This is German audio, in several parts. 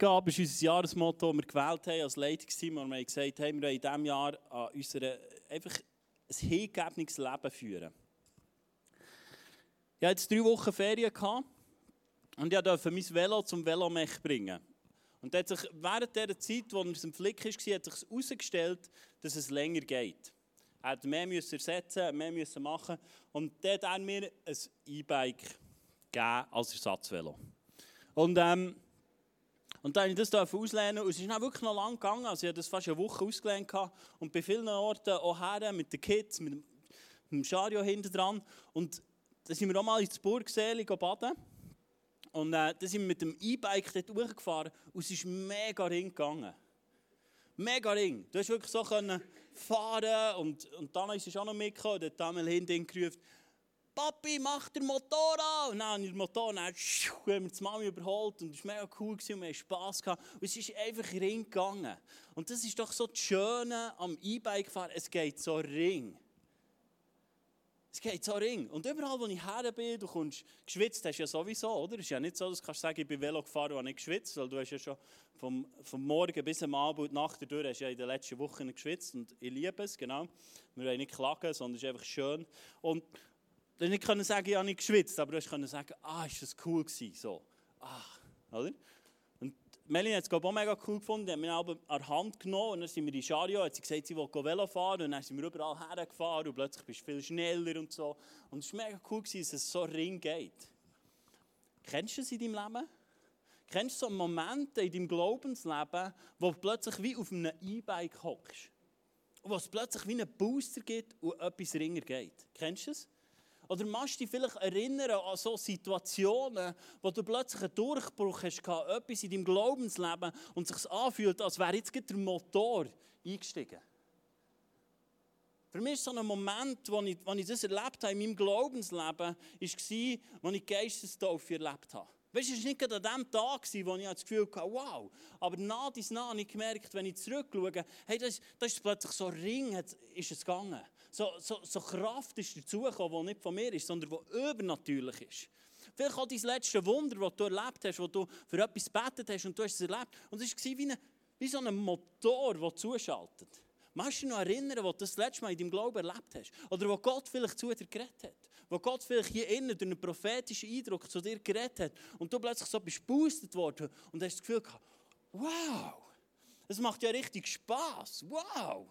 Hingabe ist unser Jahresmotto, das wir gewählt haben als Leitungsteam. Und wir haben gesagt, hey, wir wollen in diesem Jahr an unserer, einfach ein hingegebenes Leben führen. Ich hatte jetzt drei Wochen Ferien gehabt und ich durfte mein Velo zum Velomech bringen. Und hat sich während dieser Zeit, wo er im Flick war, hat sich herausgestellt, dass es länger geht. Er musste mehr ersetzen, mehr müssen machen. Und dann hat er mir ein E-Bike gegeben als Ersatzvelo. Und, ähm, und dann durfte ich das auslehnen und es ist dann wirklich noch lang gegangen. Also ich hatte das fast eine Woche ausgelehnt und bei vielen Orten auch her mit den Kids, mit dem Schario hinten dran. Und dann sind wir auch mal ins Burgseel baden. Und äh, dann sind wir mit dem E-Bike dort hochgefahren und es ist mega ring gegangen. Mega ring. Du hast wirklich so können fahren und, und dann ist es auch noch mitgekommen und hat einmal hinten gerufen, Papi, mach den Motor an! Und dann den Motor, dann haben wir die Mami überholt und es war mega cool und wir hatten Spass. Und es ist einfach ring gegangen. Und das ist doch so das Schöne am E-Bike fahren, es geht so ring. Es geht so ring. Und überall, wo ich her bin, du kommst geschwitzt, hast du ja sowieso, oder? Es ist ja nicht so, dass du kannst sagen, ich bin Velo gefahren und habe nicht geschwitzt, weil du hast ja schon vom, vom Morgen bis am Abend und Nacht durch hast ja in den letzten Wochen geschwitzt und ich liebe es, genau. Wir wollen nicht klagen, sondern es ist einfach schön. Und du nicht können sagen, ich habe nicht geschwitzt, aber du kannst sagen, ah, ist das cool gewesen, so. Ach, oder? Melanie hat es auch mega cool gefunden. Die hat mich an der Hand genommen und dann sind wir in Schario. Hat sie gesagt, sie will Velo fahren und dann sind wir überall hergefahren und plötzlich bist du viel schneller und so. Und es war mega cool, dass es so ring geht. Kennst du das in deinem Leben? Kennst du so Momente in deinem Glaubensleben, wo du plötzlich wie auf einem E-Bike hockst? Und wo es plötzlich wie einen Booster gibt und etwas ringer geht? Kennst du das? Oder machst du dich vielleicht erinnern an so Situationen, wo du plötzlich einen Durchbruch hast, etwas in deinem Glaubensleben und sich anfühlt, als wäre jetzt der Motor eingestiegen. Für mich ist so ein Moment, wo ich, wo ich das erlebt habe in meinem Glaubensleben, war, als ich Geistestaufe erlebt habe. Weißt du, es war nicht an dem Tag, wo ich das Gefühl hatte, wow. Aber nach dies nach habe ich gemerkt, wenn ich zurückschaue, hey, das, das ist plötzlich so ring, ist es gegangen. So, so, so Kraft ist dazugekommen, die nicht von mir ist, sondern die übernatürlich ist. Vielleicht auch dein letzte Wunder, das du erlebt hast, wo du für etwas gebetet hast und du hast es erlebt. Und es war wie, eine, wie so ein Motor, der zuschaltet. Magst du dich noch erinnern, wo du das letzte Mal in deinem Glauben erlebt hast? Oder wo Gott vielleicht zu dir geredet hat? Wo Gott vielleicht hier innen durch einen prophetischen Eindruck zu dir geredet hat und du plötzlich so bist boostet worden und hast das Gefühl gehabt, wow, das macht ja richtig Spaß, wow.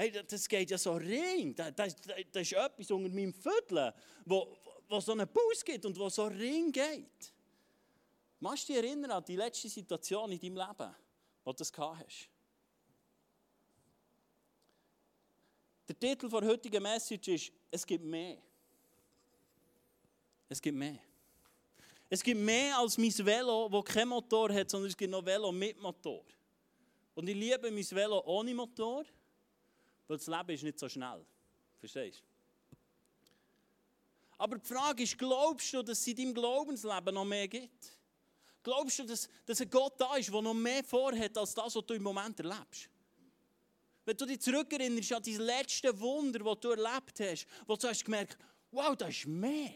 Hey, das geht ja so ring. Das, das, das ist etwas unter meinem Viertel, wo, wo so einen Bus gibt und wo so ring geht. Machst du dich erinnern an die letzte Situation in deinem Leben, wo du das gehabt hast? Der Titel der heutigen Message ist, es gibt mehr. Es gibt mehr. Es gibt mehr als mein Velo, das kein Motor hat, sondern es gibt noch Velo mit Motor. Und ich liebe mein Velo ohne Motor. Weil das Leben ist nicht so schnell. Verstehst du? Aber die Frage ist, glaubst du, dass es in deinem Glaubensleben noch mehr gibt? Glaubst du, dass, dass ein Gott da ist, der noch mehr vorhat, als das, was du im Moment erlebst? Wenn du dich zurückerinnerst an dein letzte Wunder, das du erlebt hast, wo du hast gemerkt, wow, das ist mehr.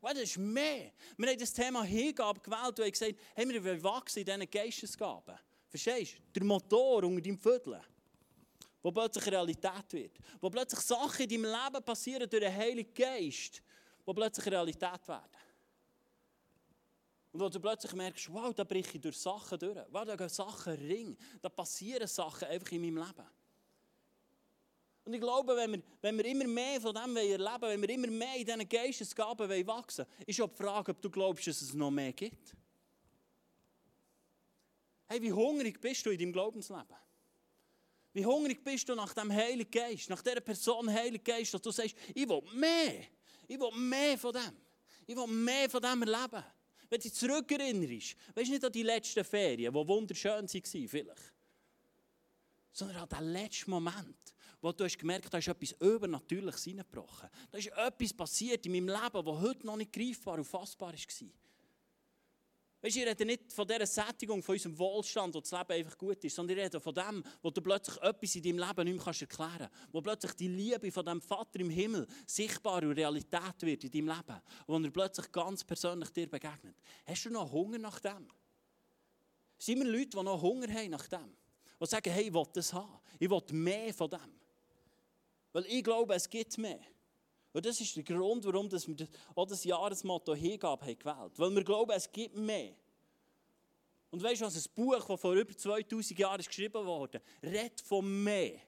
Wow, das ist mehr. Wir haben das Thema Hingabe gewählt und haben gesagt, hey, wir wollen wachsen in diesen Geistesgaben. Verstehst du? Der Motor unter deinem Viertel wo plötzlich Realität wird. Wo plötzlich Sachen in deinem Leben passieren durch den Heiligen Geist, wo plötzlich Realität werden. Und wo du plötzlich merkst, wow, da breche ich durch Sachen durch. Wow, da gehen Sachen ring. Da passieren Sachen einfach in meinem Leben. Und ich glaube, wenn wir, wenn wir immer mehr von dem erleben wenn wir immer mehr in diesen Geistesgaben wachsen ist auch die Frage, ob du glaubst, dass es noch mehr gibt. Hey, wie hungrig bist du in deinem Glaubensleben? Wie hungrig bist du nach dem Heiligen Geist, nach dieser Person Heiligen Geist, dass du sagst, ich will mehr. Ich will mehr von dem. Ich will mehr von dem erleben. Wenn du dich zurückerinnerst, weißt du nicht an die letzten Ferien, die wunderschön waren vielleicht, sondern an den letzten Moment, wo du hast gemerkt hast, da ist etwas Übernatürliches hineingebrochen. Da ist etwas passiert in meinem Leben, das heute noch nicht greifbar und fassbar war. Weißt ich rede nicht von dieser Sättigung, von unserem Wohlstand, wo das Leben einfach gut ist, sondern ich rede von dem, wo du plötzlich etwas in deinem Leben nicht mehr erklären kannst. Wo plötzlich die Liebe von dem Vater im Himmel sichtbar und Realität wird in deinem Leben. Wo er plötzlich ganz persönlich dir begegnet. Hast du noch Hunger nach dem? Sind wir Leute, die noch Hunger haben nach dem? Die sagen, hey, ich will das haben. Ich will mehr von dem. Weil ich glaube, es gibt mehr. Und das ist der Grund, warum wir auch das Jahresmotto Hingabe haben gewählt Weil wir glauben, es gibt mehr. Und weißt du was, ein Buch, das vor über 2000 Jahren geschrieben wurde, redet von mehr.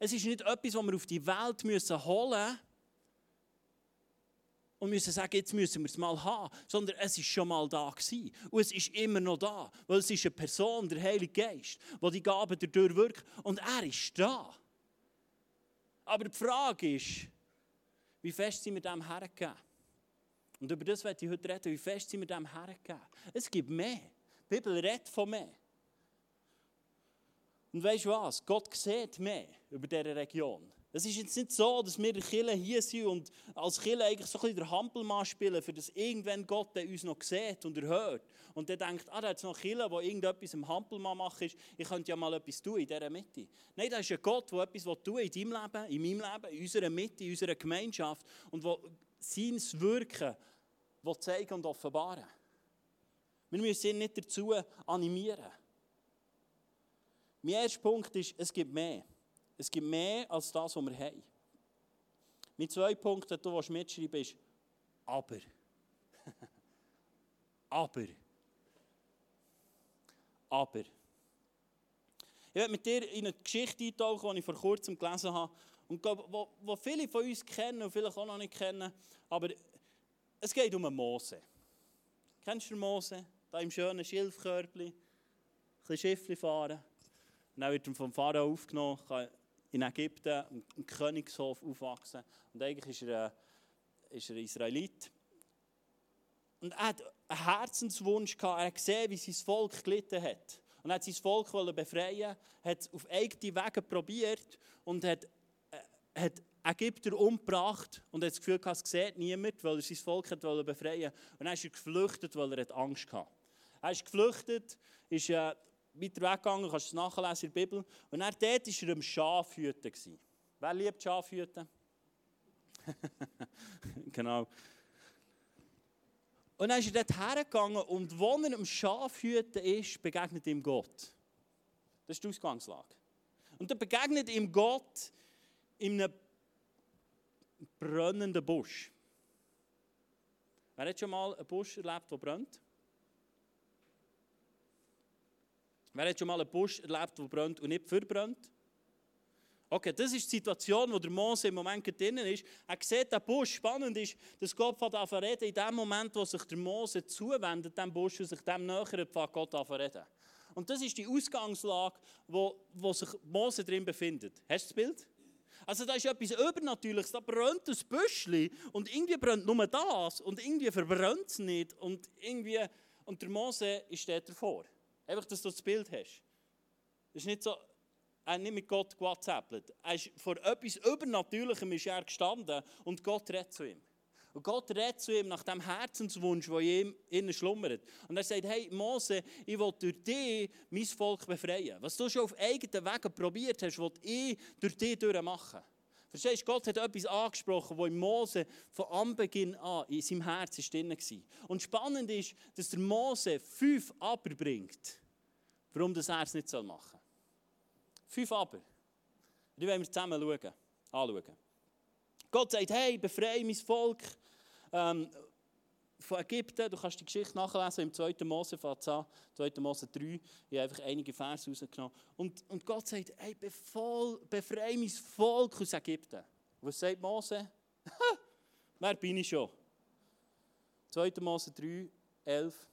Es ist nicht etwas, das wir auf die Welt müssen holen müssen und müssen sagen, jetzt müssen wir es mal haben, sondern es ist schon mal da gewesen. Und es ist immer noch da, weil es ist eine Person, der Heilige Geist, der die Gaben dadurch wirkt und er ist da. Aber die Frage ist, wie fest sind wir dem hergegeben? Und über das werde ich heute reden, wie fest sind wir dem hergegeben? Es gibt mehr. Die Bibel redet von mehr. Und weißt du was? Gott sieht mehr über diese Region. Es ist jetzt nicht so, dass wir Kille hier sind und als Kille eigentlich so ein bisschen der Hampelmann spielen, für das irgendwann Gott uns noch sieht und erhört. Und der denkt, ah, da hat noch Kille, wo irgendetwas im Hampelmann macht, ich könnte ja mal etwas tun in dieser Mitte. Nein, da ist ein Gott, der etwas tun in deinem Leben, in meinem Leben, in unserer Mitte, in unserer Gemeinschaft und wo sein Wirken zeigen und offenbaren. Wir müssen ihn nicht dazu animieren. Mein erster Punkt ist, es gibt mehr. Es gibt mehr als das, was wir haben. Mein zweiter Punkt, den du mitschreiben ist, aber. aber. Aber. Ich werde mit dir in eine Geschichte eintauchen, die ich vor kurzem gelesen habe. Und glaube, wo viele von uns kennen und vielleicht auch noch nicht kennen. Aber es geht um Mose. Kennst du Mose? Da im schönen Schilfkörbchen. Ein bisschen Schiffli fahren. Und dann wird er vom Pharao aufgenommen, in Ägypten im Königshof aufwachsen. Und eigentlich ist er, ist er Israelit. Und er hat einen Herzenswunsch gehabt. Er hat gesehen, wie sein Volk gelitten hat. Und er hat sein Volk befreien, hat es auf eigene Wege probiert und hat, äh, hat Ägypter umgebracht und hat das Gefühl gehabt, es sieht niemand, weil er sein Volk hat befreien Und dann ist er geflüchtet, weil er Angst hatte. Er ist geflüchtet, ist äh, weiter weggegangen, kannst du es nachlesen in der Bibel. Und dann dort war er am Schafhüten. Wer liebt Schafhüten? genau. Und dann ist er dort hergegangen und wo er am Schafhüten ist, begegnet ihm Gott. Das ist die Ausgangslage. Und dann begegnet ihm Gott in einem brennenden Busch. Wer hat schon mal einen Busch erlebt, der brennt? Wer hat schon mal einen Busch erlebt, der brennt und nicht verbrennt? Okay, das ist die Situation, wo der Mose im Moment drinnen ist. Er sieht den Busch. Spannend ist, dass Gott von reden in dem Moment, wo sich der Mose zuwendet, dem Busch, und sich dem nähert, fängt Gott reden. Und das ist die Ausgangslage, wo, wo sich Mose drin befindet. Hast du das Bild? Also da ist etwas Übernatürliches, da brennt ein Büschli und irgendwie brennt nur das und irgendwie verbrennt es nicht und irgendwie, und der Mose steht davor. Einfach, dass du das Bild hast. Es ist nicht so, er hat nicht mit Gott gewhatsappt. Er ist vor etwas Übernatürlichem ist er gestanden und Gott redet zu ihm. Und Gott redet zu ihm nach dem Herzenswunsch, der in ihm schlummert. Und er sagt, hey Mose, ich will durch dich mein Volk befreien. Was du schon auf eigenen Wegen probiert hast, will ich durch dich machen. Verstehst du, Gott hat etwas angesprochen, was in Mose von Anbeginn an in seinem Herz drin war. Und spannend ist, dass der Mose fünf Aber bringt, warum das er es nicht machen soll. Fünf Aber. Die wollen wir zusammen schauen, anschauen. Gott sagt, hey, befreie mein Volk ähm, von Ägypten. Du kannst die Geschichte nachlesen im 2. Mose, fängt 2. Mose 3. Ich habe einfach einige Verse rausgenommen. Und, und Gott sagt, hey, befreie mein Volk aus Ägypten. Was sagt Mose? Wer bin ich schon? 2. Mose 3, 11.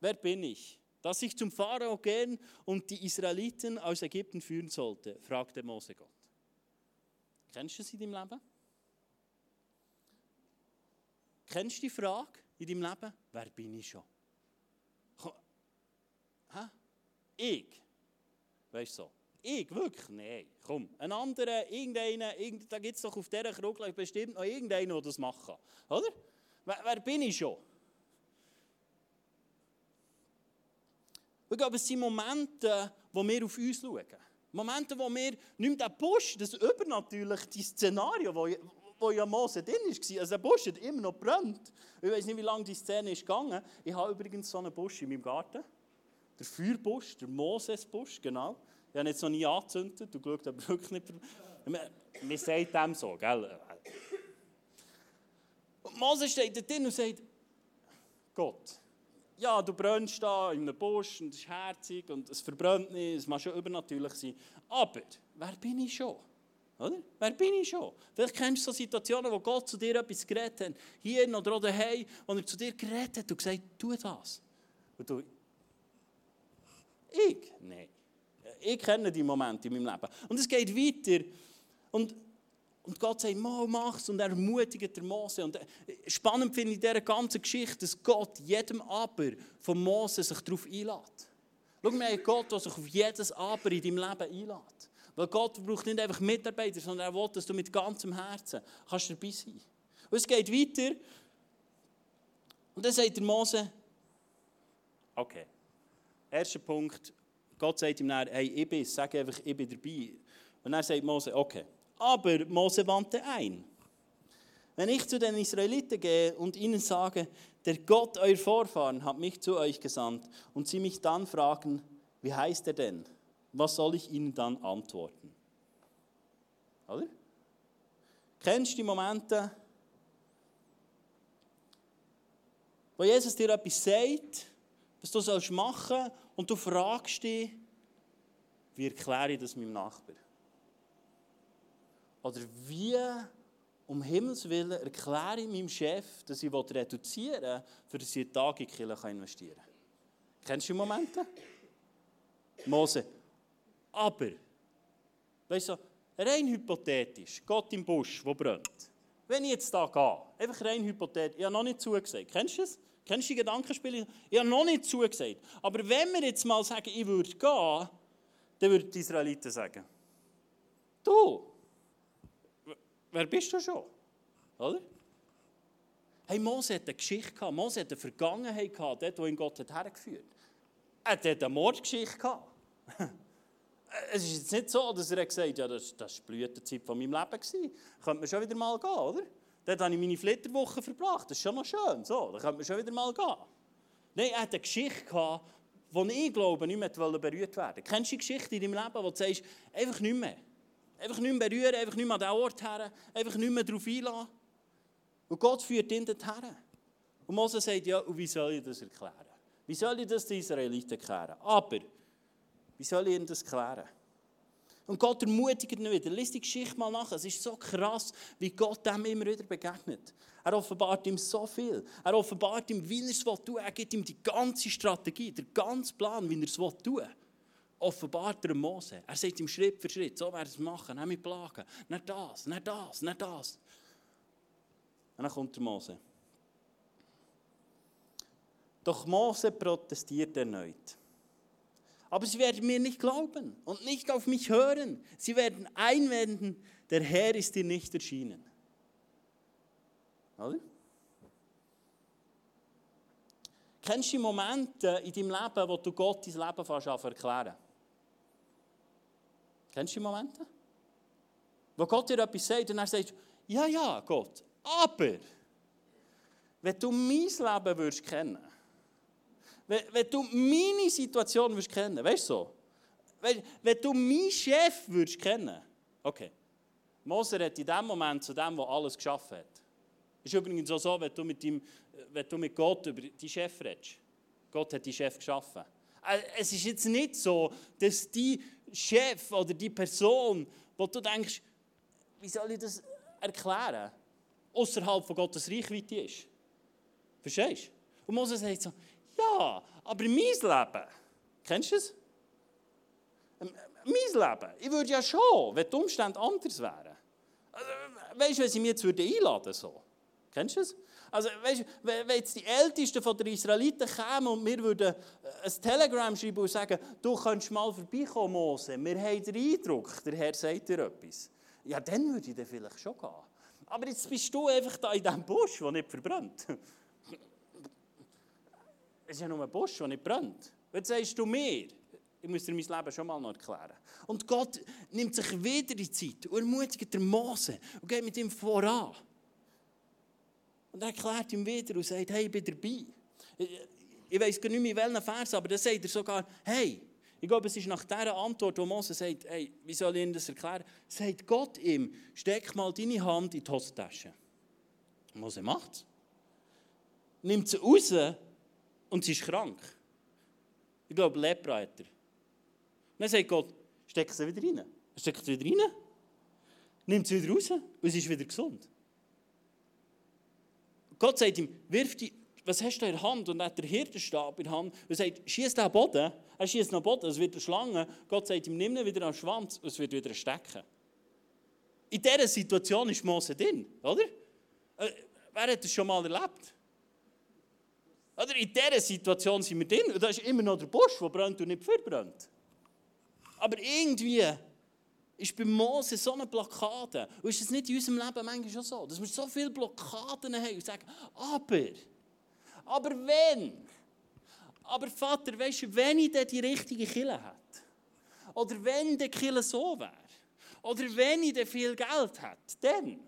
Wer bin ich? Dass ich zum Pharao gehen und die Israeliten aus Ägypten führen sollte, fragte Mose Gott. Kennst du das in deinem Leben? Kennst du die Frage? In deinem Leben? Wer bin ich schon? Hä? Ich? Weißt du so? Ich? Wirklich? Nein. Komm. Ein anderer, irgendeiner, irgend, da gibt es doch auf dieser Krugel bestimmt noch irgendeinen, der das machen kann. Oder? Wer, wer bin ich schon? Ich glaube, es sind Momente, wo wir auf uns schauen. Momente, wo wir nicht mehr den Busch, das übernatürliche Szenario, wo, ja Mose drin war. Also der Busch hat immer noch brennt. Ich weiß nicht, wie lange die Szene ist gegangen. Ich habe übrigens so einen Busch in meinem Garten. Der Feuerbusch, der Mosesbusch, genau. Ich habe jetzt noch nie angezündet, du schaust aber wirklich nicht. Man sagt dem so, gell? Und Moses steht da drin und sagt, Gott, ja, du brennst da in einem Busch und es ist herzig und es verbrennt nicht, es muss schon übernatürlich sein. Aber, wer bin ich schon? Oder? Wer bin ich schon? Vielleicht kennst du so Situationen, wo Gott zu dir etwas geredet hat, hier oder auch daheim, wo er zu dir geredet hat und gesagt tu das. Und du, ich? Nein. Ich kenne die Momente in meinem Leben. Und es geht weiter. Und, und Gott sagt, mal mach's. Und er ermutigt der Mose. Und äh, spannend finde ich in dieser ganzen Geschichte, dass Gott jedem Aber von Mose sich darauf einlädt. Schau mal, Gott, der sich auf jedes Aber in deinem Leben einlädt. Weil Gott braucht nicht einfach Mitarbeiter, sondern er will, dass du mit ganzem Herzen kannst dabei sein kannst. Und es geht weiter. Und dann sagt der Mose, okay, erster Punkt, Gott sagt ihm dann, hey, ich bin sag einfach, ich bin dabei. Und dann sagt Mose, okay. Aber Mose wandte ein. Wenn ich zu den Israeliten gehe und ihnen sage, der Gott euer Vorfahren hat mich zu euch gesandt, und sie mich dann fragen, wie heißt er denn? Was soll ich ihnen dann antworten? Oder? Kennst du die Momente, wo Jesus dir etwas sagt, was du sollst machen und du fragst dich, wie erkläre ich das meinem Nachbar? Oder wie, um Himmels Willen, erkläre ich meinem Chef, dass ich reduzieren will, für dass ich Tag in die Kirche investieren kann? Kennst du die Momente? Mose. Aber, weißt du, rein hypothetisch, Gott im Busch, wo brennt. Wenn ich jetzt da gehe, einfach rein hypothetisch, ich habe noch nicht zugesagt. Kennst du das? Kennst du die Gedankenspiele? Ich habe noch nicht zugesagt. Aber wenn wir jetzt mal sagen, ich würde gehen, dann würden die Israeliten sagen, du, wer bist du schon? Oder? Hey, Mose hat eine Geschichte gehabt, Mose hat eine Vergangenheit gehabt, dort, wo ihn Gott hat hergeführt hat. Er hat eine Mordgeschichte gehabt. es ist jetzt nicht so, dass er gesagt hat, ja, das, war die Blütezeit von meinem Leben. Könnte man schon wieder mal gehen, oder? Dort habe ich meine Flitterwoche verbracht. Das ist schon noch schön. So, da könnte man schon wieder mal gehen. Nein, er hat eine Geschichte gehabt, die ich glaube, nicht mehr berührt werden Kennst du die Geschichte in deinem Leben, wo du sagst, einfach nicht mehr. Einfach nicht mehr berühren, einfach nicht mehr an den Ort her, einfach nicht mehr darauf einlassen. Und Gott führt ihn dorthin. Und Mose sagt, ja, und wie soll ich das erklären? Wie soll ich das den Israeliten erklären? Aber, wie soll ich ihnen das erklären? Und Gott ermutigt ihn wieder. Lies die Geschichte mal nach. Es ist so krass, wie Gott dem immer wieder begegnet. Er offenbart ihm so viel. Er offenbart ihm, wie er es tun will. Er gibt ihm die ganze Strategie, den ganzen Plan, wie er es tun will. Offenbart er Mose. Er sagt ihm Schritt für Schritt, so werden es machen, nicht mit Plagen. Nicht das, nicht das, nicht das. Und dann kommt der Mose. Doch Mose protestiert erneut. Aber sie werden mir nicht glauben und nicht auf mich hören. Sie werden einwenden, der Herr ist dir nicht erschienen. Oder? Kennst du Momente in deinem Leben, wo du Gott dein Leben fast erklären Kennst du Momente? Wo Gott dir etwas sagt und er sagt, ja, ja, Gott, aber wenn du mein Leben würdest kennen wenn, wenn du meine Situation würdest kennen, weißt du so? Wenn, wenn du meinen Chef würdest kennen, okay. Mose hat in dem Moment zu dem, der alles geschaffen hat. Ist übrigens auch so, wenn du mit, dem, wenn du mit Gott über die Chef redest. Gott hat die Chef geschaffen. Äh, es ist jetzt nicht so, dass die Chef oder die Person, wo du denkst, wie soll ich das erklären, außerhalb von Gottes Reichweite ist. Verstehst du? Und Mose sagt so, ja, aber mein Leben, kennst du es? Ähm, mein Leben, ich würde ja schon, wenn die Umstände anders wären. Also, weißt du, wenn sie mich jetzt einladen so. Kennst du es? Also, weißt, wenn jetzt die Ältesten von der Israeliten kämen und wir würden äh, ein Telegram schreiben und sagen, du kannst mal vorbeikommen, Mose, wir haben den Eindruck, der Herr sagt dir etwas. Ja, dann würde ich dann vielleicht schon gehen. Aber jetzt bist du einfach da in diesem Busch, der nicht verbrennt. Es ist ja nur ein Busch, der nicht brennt. Jetzt sagst du mir, ich muss dir mein Leben schon mal noch erklären. Und Gott nimmt sich wieder die Zeit und ermutigt den Mose und geht mit ihm voran. Und er erklärt ihm wieder und sagt, hey, ich bin dabei. ich weiß gar nicht mehr, welchen Vers, aber da sagt er sogar, hey, ich glaube, es ist nach dieser Antwort, wo Mose sagt, hey, wie soll ich Ihnen das erklären? Sagt Gott ihm, steck mal deine Hand in die Hosentasche. Mose macht es. Nimmt sie raus und sie ist krank. Ich glaube, Lepra hat er. Dann sagt Gott, steck sie wieder rein. Steckt sie wieder rein, nimmt sie wieder raus und sie ist wieder gesund. Gott sagt ihm, wirf die, was hast du in der Hand? Und er hat den Hirtenstab in der Hand und sagt, schieß den Boden. Er schießt nach Boden, es wird eine Schlange. Gott sagt ihm, nimm ihn wieder am Schwanz und es wird wieder stecken. In dieser Situation ist Mose drin, oder? Äh, wer hat das schon mal erlebt? Oder in dieser Situation sind wir drin und da ist immer noch der Busch, der brennt und nicht verbrennt. Aber irgendwie ist bei Mose so eine Blockade. Und ist es nicht in unserem Leben manchmal schon so, dass wir so viele Blockaden haben und sagen, aber, aber wenn, aber Vater, weißt du, wenn ich die richtige Kille hätte, oder wenn der Kille so wäre, oder wenn ich viel Geld hätte, dann,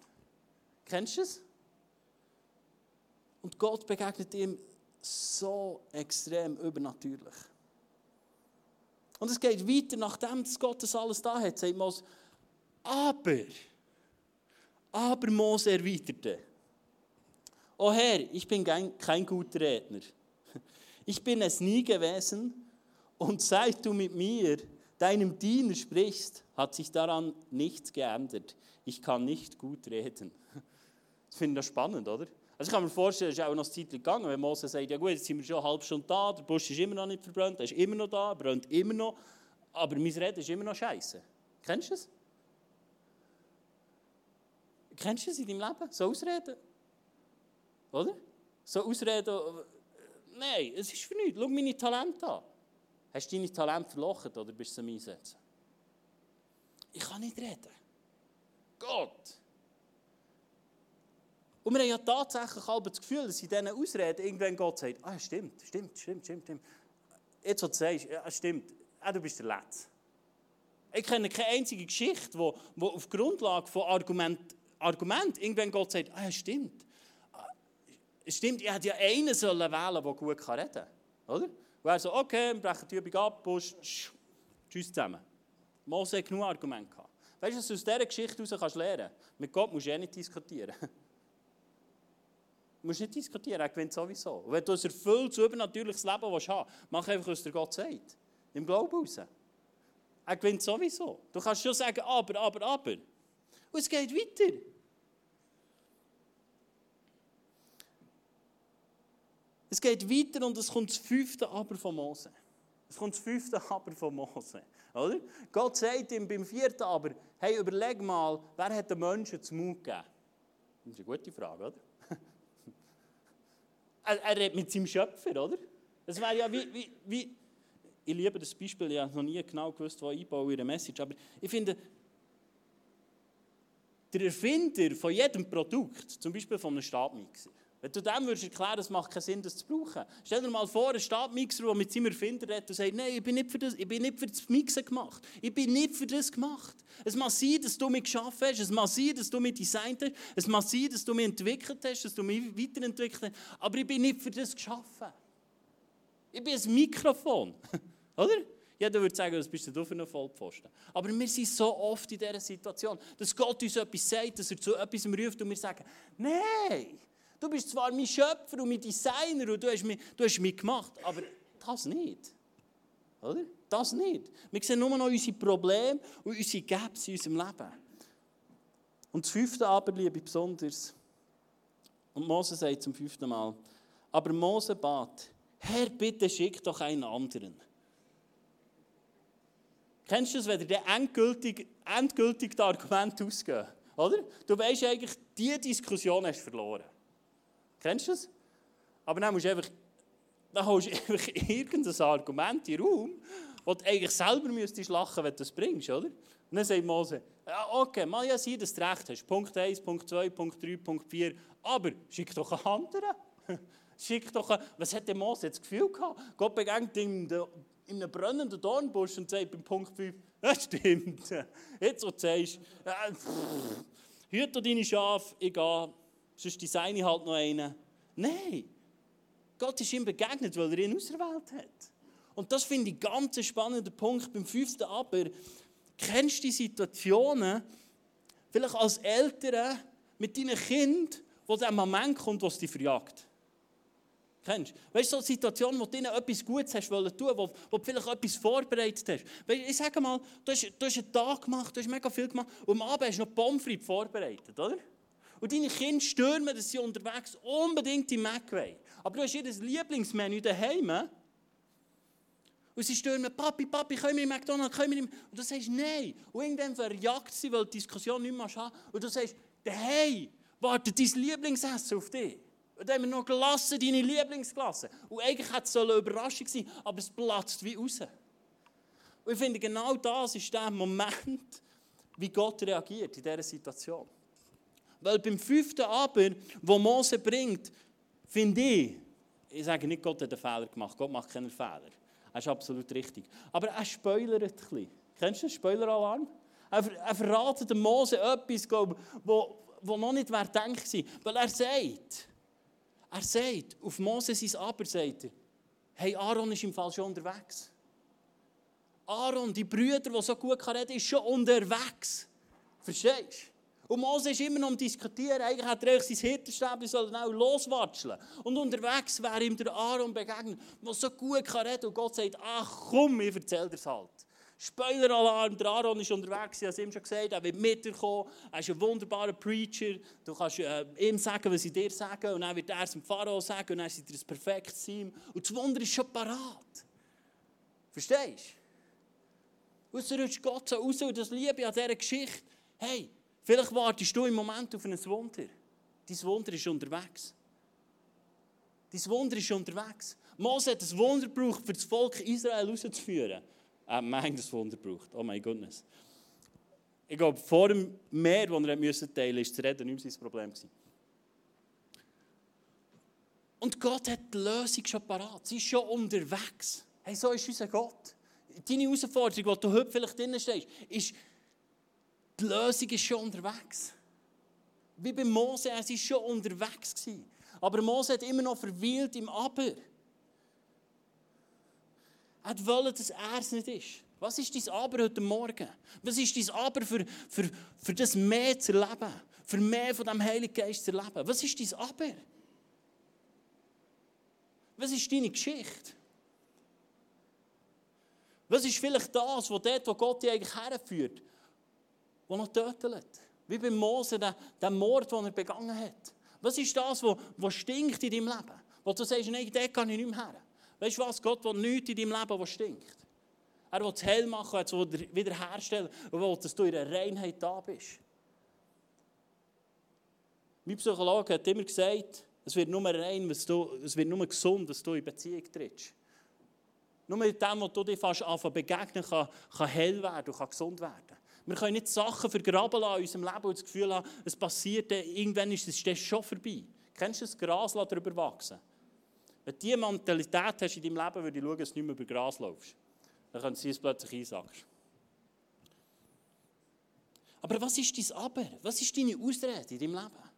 kennst du es? Und Gott begegnet ihm so extrem übernatürlich. Und es geht weiter, nachdem Gott das alles da hat, sagt Mose, aber, aber Mose erwiderte, O Herr, ich bin kein, kein guter Redner. Ich bin es nie gewesen und seit du mit mir, deinem Diener, sprichst, hat sich daran nichts geändert. Ich kann nicht gut reden. Das finde ich spannend, oder? Also ich kann mir vorstellen, es ist auch noch eine Zeit gegangen, wenn Mose sagt, ja gut, jetzt sind wir schon eine halbe Stunde da, der Busch ist immer noch nicht verbrannt, er ist immer noch da, brennt immer noch, aber mein Reden ist immer noch scheiße. Kennst du es? Kennst du es in deinem Leben? So ausreden? Oder? So ausreden, nein, es ist für nichts, schau meine Talente an. Hast du deine Talente verlochen oder bist du am Einsetzen? Ich kann nicht reden. Gott! Und wir haben ja tatsächlich das Gefühl, dass in diesen Ausreden irgendwann Gott sagt, ah, stimmt, stimmt, stimmt, stimmt, stimmt. Jetzt, was du sagst, ja, stimmt, ah, du bist der Letzte. Ich kenne keine einzige Geschichte, wo, wo auf Grundlage von Argument, Argument irgendwann Gott sagt, ah, stimmt. Es stimmt, ich hätte ja einen sollen wählen, der gut reden kann. Oder? Und er so, okay, wir brechen die Übung ab, Busch, tschüss zusammen. Mose hat genug Argumente gehabt. Weißt du, was du aus dieser Geschichte heraus kannst lernen? Mit Gott musst du eh nicht diskutieren. Du musst nicht diskutieren, er gewinnt sowieso. Und wenn du ein erfülltes, übernatürliches Leben willst haben mach einfach, was der Gott sagt. Im Glauben raus. Er gewinnt sowieso. Du kannst schon sagen, aber, aber, aber. Und es geht weiter. Es geht weiter und es kommt das fünfte Aber von Mose. Es kommt das fünfte Aber von Mose. Oder? Gott sagt ihm beim vierten Aber, hey, überleg mal, wer hat den Menschen zum Mut gegeben? Das ist eine gute Frage, oder? Er, er redet mit seinem Schöpfer, oder? Das wäre ja wie, wie, wie, ich liebe das Beispiel, ich habe noch nie genau gewusst, wo einbaue ihre Message, aber ich finde, der Erfinder von jedem Produkt, zum Beispiel von einem Stabmixer, wenn du dem würdest erklären, es macht keinen Sinn, das zu brauchen. Stell dir mal vor, ein Stabmixer, der mit seinem Erfinder redet und sagt, nein, ich bin nicht für das, ich bin nicht für das Mixen gemacht. Ich bin nicht für das gemacht. Es mag sein, dass du mich geschaffen hast, es mag sein, dass du mich designt hast, es mag sein, dass du mich entwickelt hast, dass du mich weiterentwickelt hast, aber ich bin nicht für das geschaffen. Ich bin ein Mikrofon, oder? Jeder würde sagen, was bist du für ein Vollpfosten. Aber wir sind so oft in dieser Situation, dass Gott uns etwas sagt, dass er zu etwas ruft und wir sagen, nein, Du bist zwar mein Schöpfer und mein Designer und du hast mich, du hast mich gemacht, aber das nicht. Oder? Das nicht. Wir sehen nur noch unsere Probleme und unsere Gaps in unserem Leben. Und das fünfte aber, liebe besonders, und Mose sagt zum fünften Mal, aber Mose bat, Herr, bitte schick doch einen anderen. Kennst du das, wenn dir endgültig, endgültig das Argument ausgehen? Oder? Du weißt eigentlich, diese Diskussion hast du verloren. Kennst du das? Aber dann musst du einfach, dann holst du einfach irgendein Argument in den Raum, wo du eigentlich selber müsstest lachen, wenn du das bringst, oder? Und dann sagt Mose, ja, okay, mal ja sein, dass du recht hast. Punkt 1, Punkt 2, Punkt 3, Punkt 4. Aber schick doch einen anderen. schick doch einen, was hat der Mose jetzt das Gefühl gehabt? Gott begegnet ihm in einem brennenden Dornbusch und sagt beim Punkt 5, das stimmt. Jetzt, wo du sagst, äh, hüte deine Schafe, ich gehe sonst design ich halt noch einen. Nein. Gott ist ihm begegnet, weil er ihn auserwählt hat. Und das finde ich ganz spannender Punkt beim fünften Aber. Kennst du die Situationen, vielleicht als Eltern mit deinen Kind, wo der Moment kommt, wo es dich verjagt? Kennst du? Weißt du, so Situationen, wo du ihnen etwas Gutes hast wollen tun, wo, wo du vielleicht etwas vorbereitet hast. Weißt, ich sage mal, du hast, du hast einen Tag gemacht, du hast mega viel gemacht und am Abend hast du noch Pommes vorbereitet, oder? Und deine Kinder stürmen, dass sie unterwegs unbedingt im Mac wollen. Aber du hast ihr Lieblingsmenü daheim. Und sie stürmen, Papi, Papi, können wir in McDonald's, können wir in... Und du sagst, nein. Und irgendwann verjagt sie, weil die Diskussion nicht mehr haben. Und du sagst, hey, wartet dein Lieblingsessen auf dich. Und dann haben wir noch gelassen, deine Lieblingsklasse. Und eigentlich hätte es eine Überraschung sein aber es platzt wie raus. Und ich finde, genau das ist der Moment, wie Gott reagiert in dieser Situation. Weil beim fünften Aber, wo Mose bringt, finde ich, ich sage nicht, Gott hat einen Fehler gemacht, Gott macht keinen Fehler. Das ist absolut richtig. Aber er spoilert ein. Kennst du den Spoiler-Alarm? Er, er verratet Mose etwas, glaube wo, wo noch nicht wer denkt. Weil er sagt, er sagt, auf Mose sein Aber er, hey, Aaron ist im Fall schon unterwegs. Aaron, die Brüder, die so gut reden können, ist schon unterwegs. Verstehst? Und Mose ist immer noch am Diskutieren. Eigentlich hat er sein Hirtenstäbchen sollen auch loswatscheln. Und unterwegs wäre ihm der Aaron begegnet, der so gut kann reden Und Gott sagt, ach komm, ich erzähle dir halt. Spoiler-Alarm, der Aaron ist unterwegs, ich habe es ihm schon gesagt, er wird mitkommen, er ist ein wunderbarer Preacher, du kannst äh, ihm sagen, was ich dir sage, und dann wird er es dem Pharao sagen, und dann seid ihr ein perfektes Team. Und das Wunder ist schon parat. Verstehst du? So rutscht Gott so raus, und das Liebe an dieser Geschichte, hey, Vielleicht wartest du im Moment auf ein Wunder. Dein Wunder ist unterwegs. Dein Wunder ist unterwegs. Mose hat ein Wunder gebraucht, für das Volk Israel rauszuführen. Er hat das Wunder gebraucht. Oh mein Gott. Ich glaube, vor dem Meer, das er müssen teilen musste, ist das Reden nicht mehr sein Problem. Und Gott hat die Lösung schon parat. Sie ist schon unterwegs. Hey, so ist unser Gott. Deine Herausforderung, die du heute vielleicht drin stehst, ist, die Lösung ist schon unterwegs. Wie bei Mose, er war schon unterwegs. Aber Mose hat immer noch verweilt im Aber. Er wollte, dass er es nicht ist. Was ist dein Aber heute Morgen? Was ist dein Aber für, für, für das mehr zu erleben? Für mehr von dem Heiligen Geist zu erleben? Was ist dein Aber? Was ist deine Geschichte? Was ist vielleicht das, wo dort, wo Gott dich eigentlich herführt, der noch tötet. Wie bei Mose, der, der Mord, den er begangen hat. Was ist das, was stinkt in deinem Leben? Wo du sagst, nein, dort kann ich nicht mehr her. Weißt du was? Gott will nichts in deinem Leben, was stinkt. Er will es hell machen, er will es wiederherstellen und will, dass du in der Reinheit da bist. Mein Psychologe hat immer gesagt, es wird nur rein, du, es wird nur gesund, dass du in Beziehung trittst. Nur mit dem, was du dir fast anfangen begegnen, kann, kann hell werden und kann gesund werden. Wir können nicht Sachen vergraben lassen in unserem Leben und das Gefühl haben, es passiert, irgendwann ist es schon vorbei. Kennst du das Gras darüber wachsen? Wenn du diese Mentalität hast in deinem Leben, würde ich schauen, dass du nicht mehr über Gras laufst. Dann können sie es plötzlich einsagen. Aber was ist dein Aber? Was ist deine Ausrede in deinem Leben?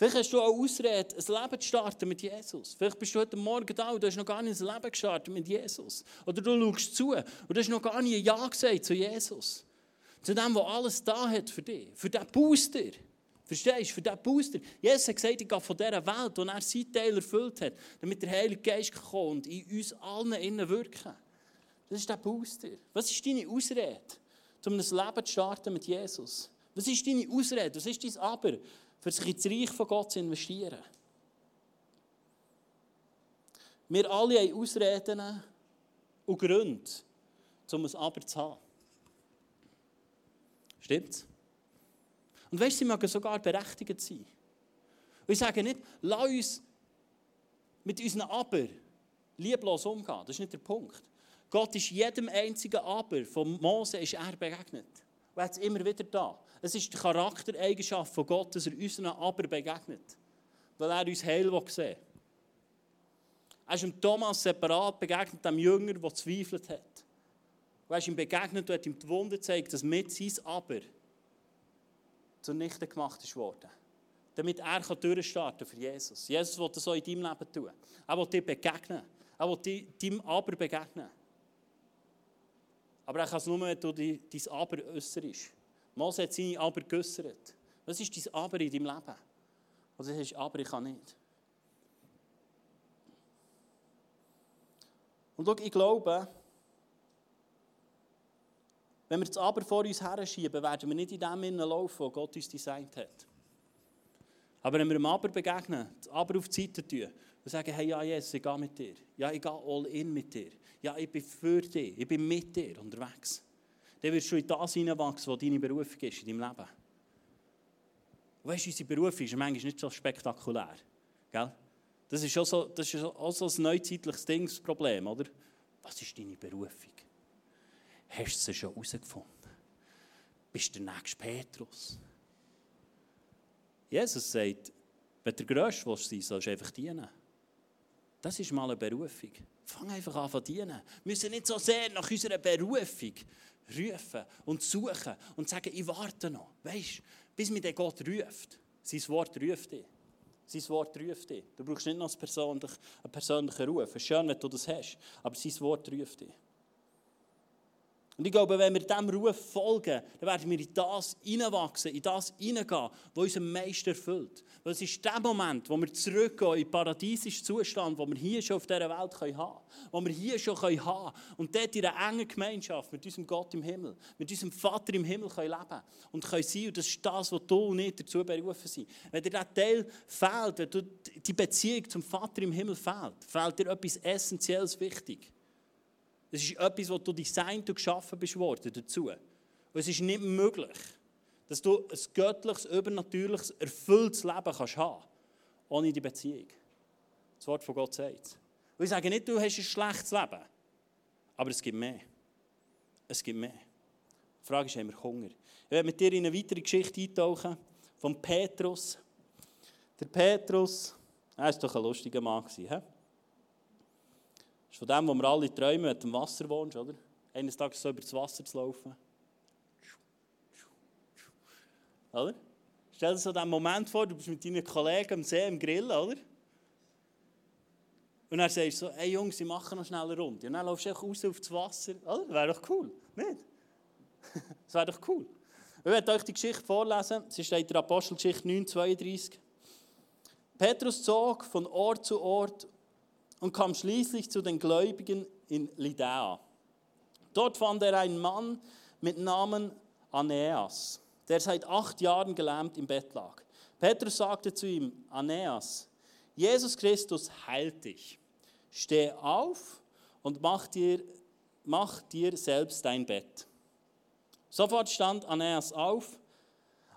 Vielleicht hast du auch Ausrede, ein Leben zu starten mit Jesus. Vielleicht bist du heute Morgen da und du hast noch gar nicht ein Leben gestartet mit Jesus. Oder du schaust zu und du hast noch gar ein Ja gesagt zu Jesus. Zu dem, der alles da hat für dich. Für diesen Booster. Verstehst du? Für diesen Booster. Jesus hat gesagt, ich gehe von dieser Welt, wo er seinen Teil erfüllt hat, damit der Heilige Geist kommt und in uns allen innen wirken. Das ist der Booster. Was ist deine Ausrede, um ein Leben zu starten mit Jesus? Was ist deine Ausrede? Was ist dein Aber? Für sich ins Reich von Gott zu investieren. Wir alle haben Ausreden und Gründe, um es aber zu haben. Stimmt's? Und weißt du, sie mögen sogar berechtigt sein. Und ich sage nicht, lass uns mit unseren Aber lieblos umgehen. Das ist nicht der Punkt. Gott ist jedem einzigen Aber von Mose ist er begegnet. Und er hat es immer wieder da. Es ist die Charaktereigenschaft von Gott, dass er unseren Aber begegnet. Weil er uns heil sehen will. Er ist dem Thomas separat begegnet, dem Jünger, der zweifelt hat. Und er ist ihm begegnet und hat ihm die Wunde gezeigt, dass mit sein Aber zunichte gemacht ist worden. damit er durchstarten kann für Jesus. Jesus will das auch in deinem Leben tun. Er will dir begegnen. Er will deinem Aber begegnen. Aber er kann es nur, wenn du dein Aber äußerst. Mose hat seine Aber geäußert. Was ist dein Aber in deinem Leben? Also sagst Aber ich kann nicht. Und schau, ich glaube, wenn wir das Aber vor uns her schieben, werden wir nicht in dem Innen laufen, wo Gott uns designt hat. Aber wenn wir dem Aber begegnen, das Aber auf die Seite tun und sagen, hey, ja, Jesus, ich gehe mit dir. Ja, ich gehe all in mit dir. Ja, ich bin für dich. Ich bin mit dir unterwegs. Dann wirst du in das hineinwachsen, was deine Berufung ist in deinem Leben. Und weißt du, unsere Berufung ist manchmal nicht so spektakulär. Gell? Das ist auch so, ein neuzeitliches Dingsproblem, oder? Was ist deine Berufung? Hast du sie schon herausgefunden? Bist du der nächste Petrus? Jesus sagt, wenn der Grösste willst sein, sollst du einfach dienen. Das ist mal eine Berufung. Fang einfach an zu dienen. Wir müssen nicht so sehr nach unserer Berufung rufen und suchen und sagen, ich warte noch. Weißt du, bis mir der Gott ruft. Sein Wort ruft dich. Sein Wort ruft dich. Du brauchst nicht noch einen persönlichen, einen persönlichen Ruf. Es ist schön, wenn du das hast, aber sein Wort ruft dich. Und ich glaube, wenn wir diesem Ruf folgen, dann werden wir in das hineinwachsen, in das hineingehen, was uns am meisten erfüllt. Weil es ist der Moment, wo wir zurückgehen in den paradiesischen Zustand, wo wir hier schon auf dieser Welt haben können. Wo wir hier schon haben können. Und dort in einer engen Gemeinschaft mit unserem Gott im Himmel, mit unserem Vater im Himmel können leben und können sein. Und das ist das, was du und ich dazu berufen sind. Wenn dir dieser Teil fehlt, wenn die Beziehung zum Vater im Himmel fehlt, fehlt dir etwas Essentielles wichtig. Das ist etwas, was du designt und geschaffen bist worden dazu. Und es ist nicht möglich, dass du ein göttliches, übernatürliches, erfülltes Leben kannst haben ohne die Beziehung. Das Wort von Gott sagt es. Ich sage nicht, du hast ein schlechtes Leben, aber es gibt mehr. Es gibt mehr. Die Frage ist, haben wir Hunger? Ich werde mit dir in eine weitere Geschichte eintauchen, von Petrus. Der Petrus, er war doch ein lustiger Mann. He? Das ist von dem, wo wir alle träumen, wenn du im Wasser wohnst, oder? Eines Tages so über das Wasser zu laufen. Oder? Stell dir so den Moment vor, du bist mit deinen Kollegen am See im Grill, oder? Und dann sagst du so, hey Jungs, ich mache noch schnell eine Runde. Und dann laufst du raus auf das Wasser. Oder? Wäre doch cool, nicht? das wäre doch cool. Ich werde euch die Geschichte vorlesen. Sie steht in der Apostelgeschichte 9,32. Petrus zog von Ort zu Ort und kam schließlich zu den Gläubigen in Lydäa. Dort fand er einen Mann mit Namen Aeneas, der seit acht Jahren gelähmt im Bett lag. Petrus sagte zu ihm, Aeneas, Jesus Christus heilt dich. Steh auf und mach dir, mach dir selbst dein Bett. Sofort stand Aeneas auf,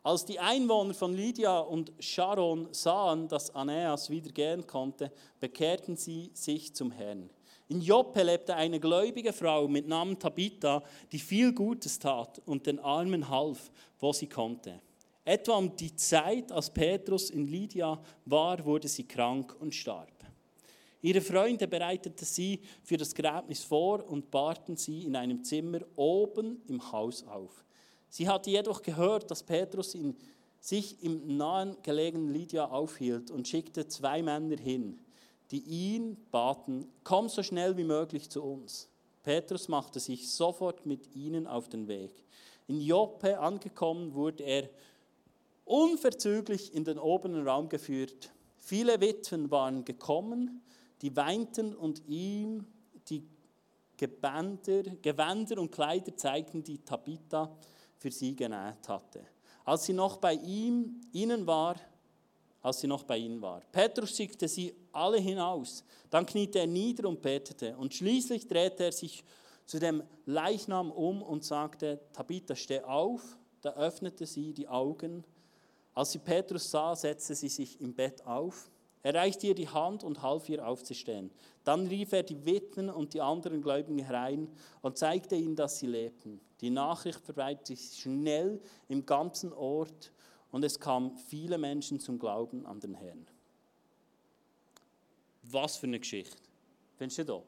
als die Einwohner von Lydia und Sharon sahen, dass Aeneas wieder gehen konnte, bekehrten sie sich zum Herrn. In Joppe lebte eine gläubige Frau mit Namen Tabitha, die viel Gutes tat und den Armen half, wo sie konnte. Etwa um die Zeit, als Petrus in Lydia war, wurde sie krank und starb. Ihre Freunde bereiteten sie für das Gräbnis vor und bahrten sie in einem Zimmer oben im Haus auf. Sie hatte jedoch gehört, dass Petrus in, sich im nahen gelegenen Lydia aufhielt und schickte zwei Männer hin, die ihn baten, komm so schnell wie möglich zu uns. Petrus machte sich sofort mit ihnen auf den Weg. In Joppe angekommen wurde er unverzüglich in den oberen Raum geführt. Viele Witwen waren gekommen, die weinten und ihm die Gewänder, Gewänder und Kleider zeigten, die Tabitha für sie genäht hatte. Als sie noch bei ihm, ihnen war, als sie noch bei ihnen war. Petrus schickte sie alle hinaus. Dann kniete er nieder und betete. Und schließlich drehte er sich zu dem Leichnam um und sagte, Tabitha, steh auf. Da öffnete sie die Augen. Als sie Petrus sah, setzte sie sich im Bett auf. Er reichte ihr die Hand und half ihr aufzustehen. Dann rief er die Witwen und die anderen Gläubigen herein und zeigte ihnen, dass sie lebten. Die Nachricht verbreitete sich schnell im ganzen Ort und es kamen viele Menschen zum Glauben an den Herrn. Was für eine Geschichte. Findest du da?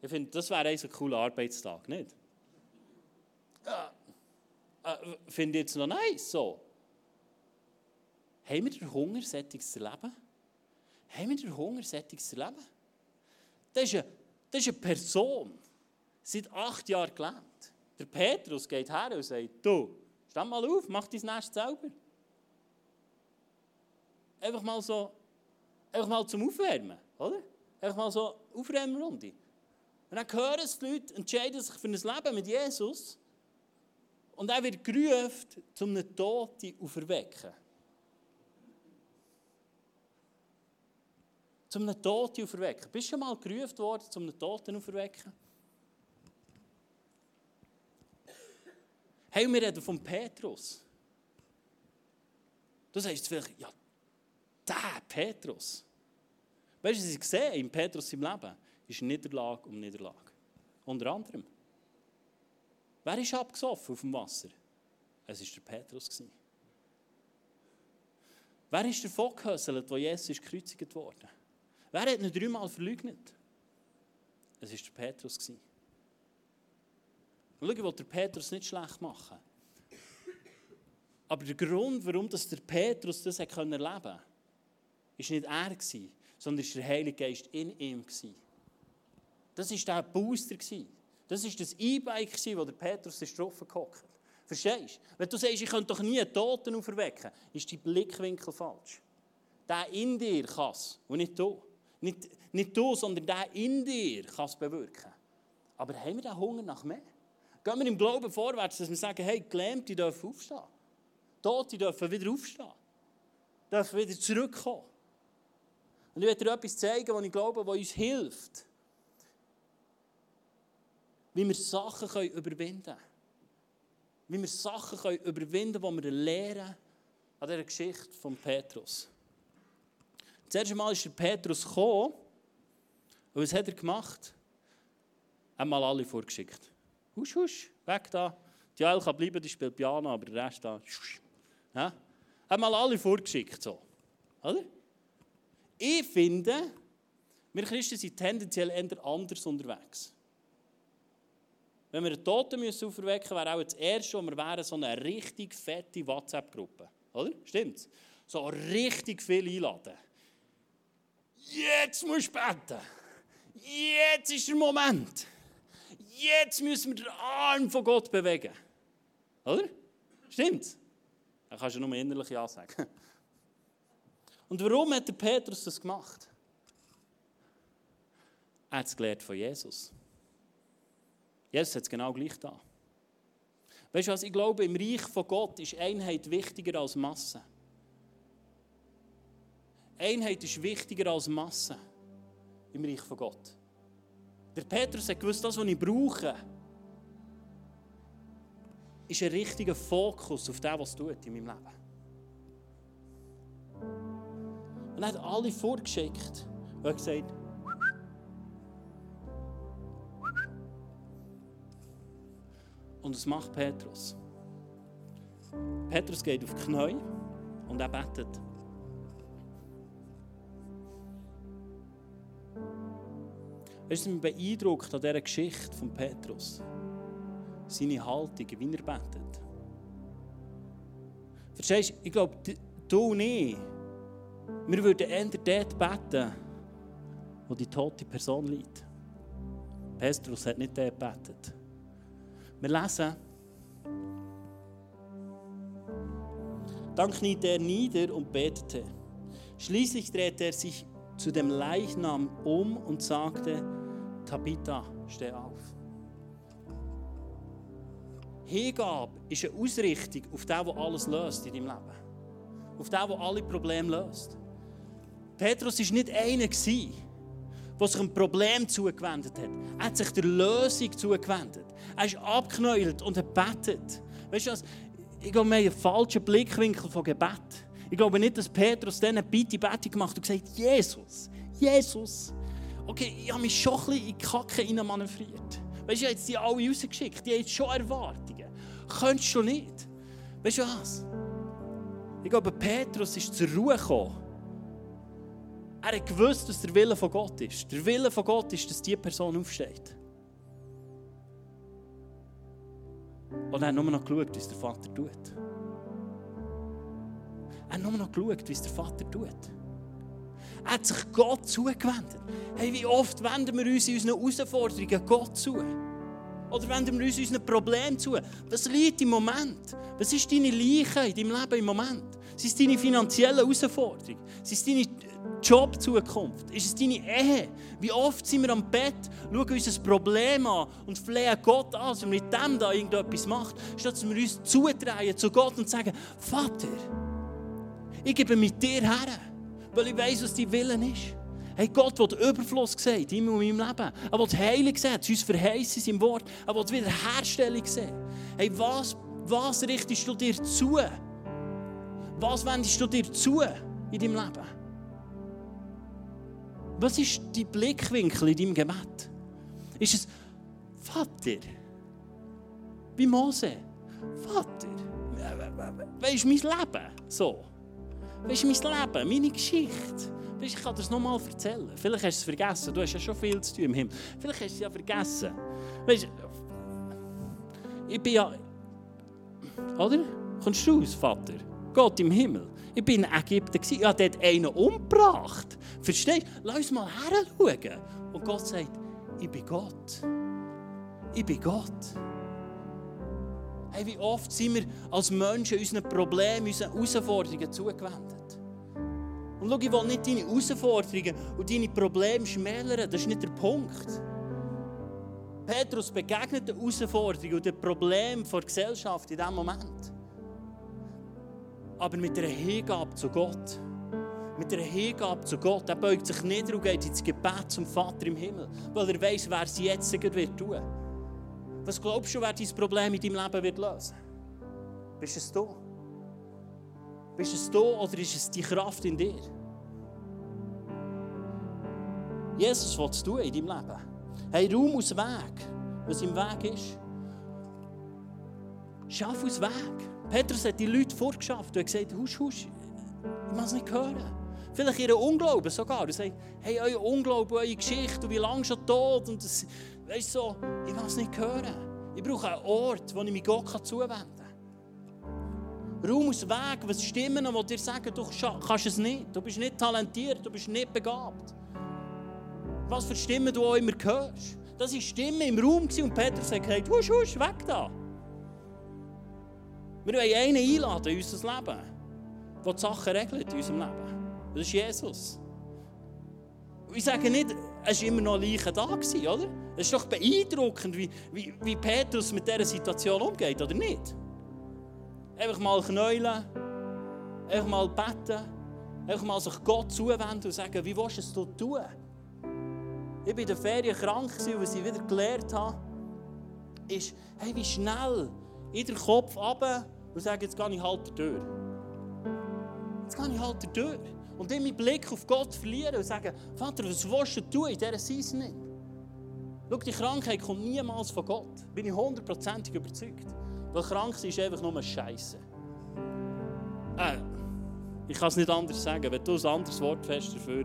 Ich finde, das wäre ein cooler Arbeitstag, nicht? Äh, äh, finde ich jetzt noch nice so. Haben wir den Hunger, Sättiges zu erleben? Haben wir den Hunger, Sättiges zu erleben? Das ist, eine, das ist eine Person, seit acht Jahren gelebt. Der Petrus geht her und sagt, du, steh mal auf, mach dein Nest selber. Einfach mal so, einfach mal zum Aufwärmen, oder? Einfach mal so Aufwärmrunde. Und dann hören es die Leute, entscheiden sich für ein Leben mit Jesus. Und er wird gerufen, zum einen Toten auferwecken. Zum einen Toten auferwecken. Bist du schon mal gerufen worden, zum einen Toten auferwecken? Hey, wir reden von Petrus. Du sagst vielleicht, ja, der Petrus. Weißt du, was ich sehe in Petrus im Leben? Ist Niederlage um Niederlage. Unter anderem. Wer ist abgesoffen auf dem Wasser? Es war der Petrus. Wer ist der gehöselt, wo Jesus gekreuzigt wurde? Wer hat ihn dreimal verleugnet? Es war der Petrus. Schau, ich will der Petrus nicht schlecht machen. Aber der Grund, warum das der Petrus das erleben konnte, war nicht er, sondern der Heilige Geist in ihm. Das war der Booster. Das war das E-Bike, wo der Petrus drauf gehockt Verstehst du? Wenn du sagst, ich könnte doch nie einen Toten auferwecken, ist dein Blickwinkel falsch. Der in dir kann es und nicht du. Nicht, nicht du, sondern der in dir kann es bewirken. Aber haben wir den Hunger nach mehr? Gehen wir im Glauben vorwärts, dass wir sagen, hey, Gelähmte dürfen aufstehen. Tote dürfen wieder aufstehen. Dürfen wieder zurückkommen. Und ich werde dir etwas zeigen, was ich glaube, was uns hilft. Wie wir Sachen können überwinden können. Wie wir Sachen können überwinden können, die wir lernen an dieser Geschichte von Petrus. Das erste Mal ist der Petrus gekommen. Und was hat er gemacht? Er hat mal alle vorgeschickt. Husch, husch, weg da. Die Joel kann bleiben, die spielt Piano, aber der Rest da. Ja? Er hat mal alle vorgeschickt. So. Oder? Ich finde, wir Christen sind tendenziell eher anders unterwegs. Wenn wir einen Toten müssen auferwecken müssen, wäre auch das Erste, was wir wären, so eine richtig fette WhatsApp-Gruppe. Oder? Stimmt's? So richtig viel einladen. Jetzt musst du beten. Jetzt ist der Moment. Jetzt müssen wir den Arm von Gott bewegen. Oder? Stimmt's? Dann kannst du nur innerlich Ja sagen. Und warum hat der Petrus das gemacht? Er hat es gelernt von Jesus. Jesus hat es genau gleich da. Weißt du was? Ich glaube, im Reich von Gott ist Einheit wichtiger als Masse. Einheit ist wichtiger als Masse im Reich von Gott. Der Petrus hat gewusst, das, was ich brauche, ist ein richtiger Fokus auf das, was tut in meinem Leben. Und er hat alle vorgeschickt und hat gesagt, Und was macht Petrus? Petrus geht auf die Knie und er betet. Weißt du, mich beeindruckt an dieser Geschichte von Petrus. Seine Haltung, wie er betet. Verstehst du? Ich glaube, du und ich, wir würden eher dort beten, wo die tote Person liegt. Petrus hat nicht dort gebetet. Wir lesen, dann kniete er nieder und betete. Schließlich drehte er sich zu dem Leichnam um und sagte, Tabitha, steh auf. Hingabe ist eine Ausrichtung auf das, was alles löst in deinem Leben. Auf das, was alle Probleme löst. Petrus war nicht einer, der sich einem Problem zugewendet hat. Er hat sich der Lösung zugewendet. Er ist abgeknäult und hat betet. Weißt du was? Ich glaube, wir haben einen falschen Blickwinkel von Gebet. Ich glaube nicht, dass Petrus dann eine Bitte Bette gemacht hat und gesagt Jesus, Jesus. Okay, ich habe mich schon ein bisschen in die Kacke manövriert. Weißt du, ich habe die alle rausgeschickt. Die haben jetzt schon Erwartungen. Könntest du nicht? Weißt du was? Ich glaube, Petrus ist zur Ruhe gekommen. Er hat gewusst, dass der Wille von Gott ist. Der Wille von Gott ist, dass diese Person aufsteht. Und er hat nur noch geschaut, was der Vater tut. Er hat nur noch geschaut, wie es der Vater tut. Hat sich Gott zugewendet. Hey, wie oft wenden wir uns in unseren Herausforderungen Gott zu? Oder wenden wir uns unseren Problemen zu? Was liegt im Moment? Was ist deine Leiche in deinem Leben im Moment? Sind es deine finanziellen Herausforderungen? Sind es deine Jobzukunft? Ist es deine Ehe? Wie oft sind wir am Bett, schauen uns ein Problem an und flehen Gott an, dass er mit dem da irgendetwas macht, statt dass wir uns zudrehen zu Gott und sagen, Vater, ich gebe mit dir her, weil ich weiß, was dein Willen ist. Hey, Gott will Überfluss sehen in meinem Leben. Er will Heilung sehen, zu uns verheißen im Wort. Er will Wiederherstellung sehen. Hey, was, was richtest du dir zu? Was wendest du dir zu in deinem Leben? Was ist dein Blickwinkel in deinem Gebet? Ist es, Vater, wie Mose, Vater, weißt du, mein Leben? So. Weißt du, mein Leben, meine Geschichte. Weißt, ich kann das nochmal erzählen. Vielleicht hast du es vergessen. Du hast ja schon viel zu tun im Himmel. Vielleicht hast du es ja vergessen. Weißt ich bin ja. Oder? Kommst du aus, Vater? Gott im Himmel. Ich bin in Ägypten. Ich habe dort einen umgebracht. Verstehst du? Lass uns mal her schauen. Und Gott sagt: Ich bin Gott. Ich bin Gott. Hey, wie oft sind wir als Menschen unseren Problemen, unseren Herausforderungen zugewendet? Und schau, ich will nicht deine Herausforderungen und deine Probleme schmälern. Das ist nicht der Punkt. Petrus begegnet den Herausforderungen und den Problemen der Gesellschaft in diesem Moment. Aber mit einer Hingabe zu Gott. Mit einer Hingabe zu Gott. Er beugt sich nieder und geht ins Gebet zum Vater im Himmel. Weil er weiß, wer es jetzt wird tun. Was glaubst du, wer dein Problem in deinem Leben wird lösen? Bist es du? Bist es du oder ist es die Kraft in dir? Jesus will es tun in deinem Leben. Hey, Raum aus Weg, was im Weg ist. Schaff aus Weg. Petrus hat die Leute vorgeschafft und gesagt, husch, husch, ich muss es nicht hören. Vielleicht ihren Unglauben sogar. Und sagt, hey, euer Unglauben, eure Geschichte und wie lange schon tot. Und das, weißt so, ich muss es nicht hören. Ich brauche einen Ort, wo ich mich Gott zuwenden kann. Raum aus Weg, was Stimmen, die dir sagen, du kannst es nicht. Du bist nicht talentiert, du bist nicht begabt. Was für Stimmen du auch immer hörst. Das war Stimme im Raum und Petrus hat gesagt, husch, husch, weg da. Wir wollen einen einladen in unser Leben, der die Sachen regelt in unserem Leben. Das ist Jesus. ich sage nicht, es war immer noch Leichen da, oder? Es ist doch beeindruckend, wie, wie, wie Petrus mit dieser Situation umgeht, oder nicht? Einfach mal knäulen, einfach mal beten, einfach mal sich Gott zuwenden und sagen, wie willst du es tun? Ich war in der Ferien krank, und was ich wieder gelernt habe, ist, hey, wie schnell in den Kopf runter und sagen, jetzt gehe ich halt durch. Jetzt gehe ich halt durch. Und dann meinen Blick auf Gott verlieren und sagen, Vater, was willst du tun in dieser Season? Schau, die Krankheit kommt niemals von Gott. Bin ich hundertprozentig überzeugt. Weil krank sein ist einfach nur Scheiße. Äh, ich kann es nicht anders sagen, wenn du ein anderes Wort fest dafür.